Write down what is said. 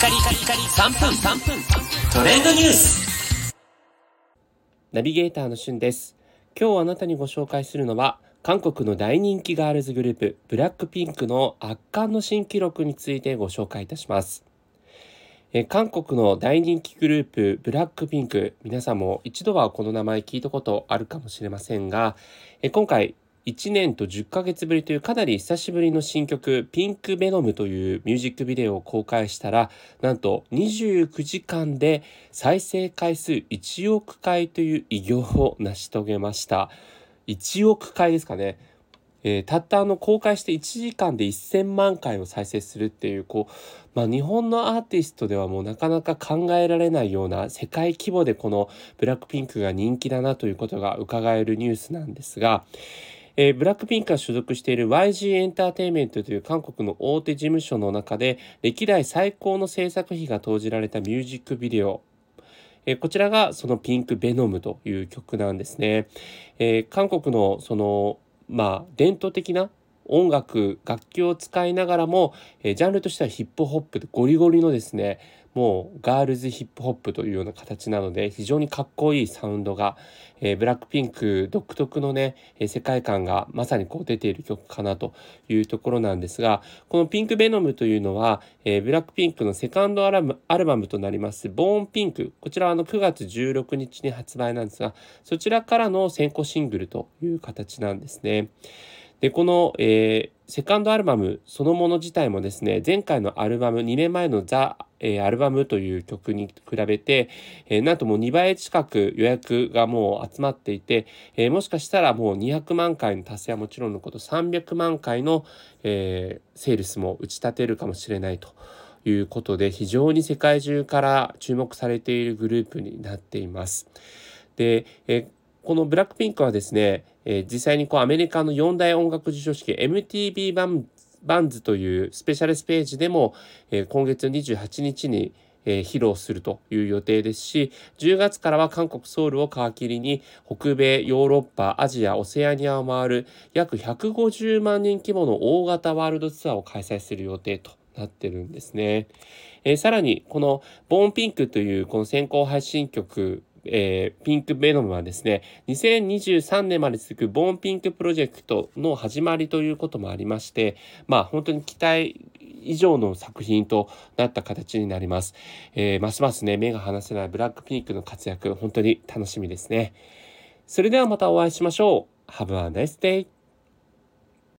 カリカリカリ3分3分。トレンドニュース。ナビゲーターのしゅんです。今日あなたにご紹介するのは韓国の大人気ガールズグループブラックピンクの圧巻の新記録についてご紹介いたします。え韓国の大人気グループブラックピンク。皆さんも一度はこの名前聞いたことあるかもしれませんがえ今回1年と10ヶ月ぶりというかなり久しぶりの新曲ピンクベノムというミュージックビデオを公開したらなんと29時間で再生回数1億回という偉業を成し遂げました。1億回ですかね。えー、たったあの公開して1時間で1000万回を再生するっていうこう、まあ、日本のアーティストではもうなかなか考えられないような世界規模でこのブラックピンクが人気だなということが伺えるニュースなんですが、えー、ブラックピンクが所属している YG エンターテインメントという韓国の大手事務所の中で歴代最高の制作費が投じられたミュージックビデオえー、こちらがそのピンクベノムという曲なんですね。えー、韓国のそのまあ伝統的な音楽楽器を使いながらも、えー、ジャンルとしてはヒップホップでゴリゴリのですねもうガールズヒップホップというような形なので非常にかっこいいサウンドが、えー、ブラックピンク独特のね、えー、世界観がまさにこう出ている曲かなというところなんですがこのピンクベノムというのは、えー、ブラックピンクのセカンドアルアルバムとなりますボーンピンクこちらはあの9月16日に発売なんですがそちらからの先行シングルという形なんですね。でこの、えー、セカンドアルバムそのもの自体もですね前回のアルバム2年前のザ・えー、アルバムという曲に比べて、えー、なんともう2倍近く予約がもう集まっていて、えー、もしかしたらもう200万回の達成はもちろんのこと300万回の、え、セールスも打ち立てるかもしれないということで非常に世界中から注目されているグループになっています。で、えこのブラックピンクはですね、え実際にこうアメリカの4大音楽授賞式 MTV バンバンズというスペシャルスページでも、えー、今月28日に、えー、披露するという予定ですし10月からは韓国ソウルを皮切りに北米ヨーロッパアジアオセアニアを回る約150万人規模の大型ワールドツアーを開催する予定となってるんですね。えー、さらにこの「ボーンピンク」というこの先行配信曲えー、ピンクベノムはですね、2023年まで続くボーンピンクプロジェクトの始まりということもありまして、まあ本当に期待以上の作品となった形になります。えー、ますますね、目が離せないブラックピンクの活躍、本当に楽しみですね。それではまたお会いしましょう。Have a nice day!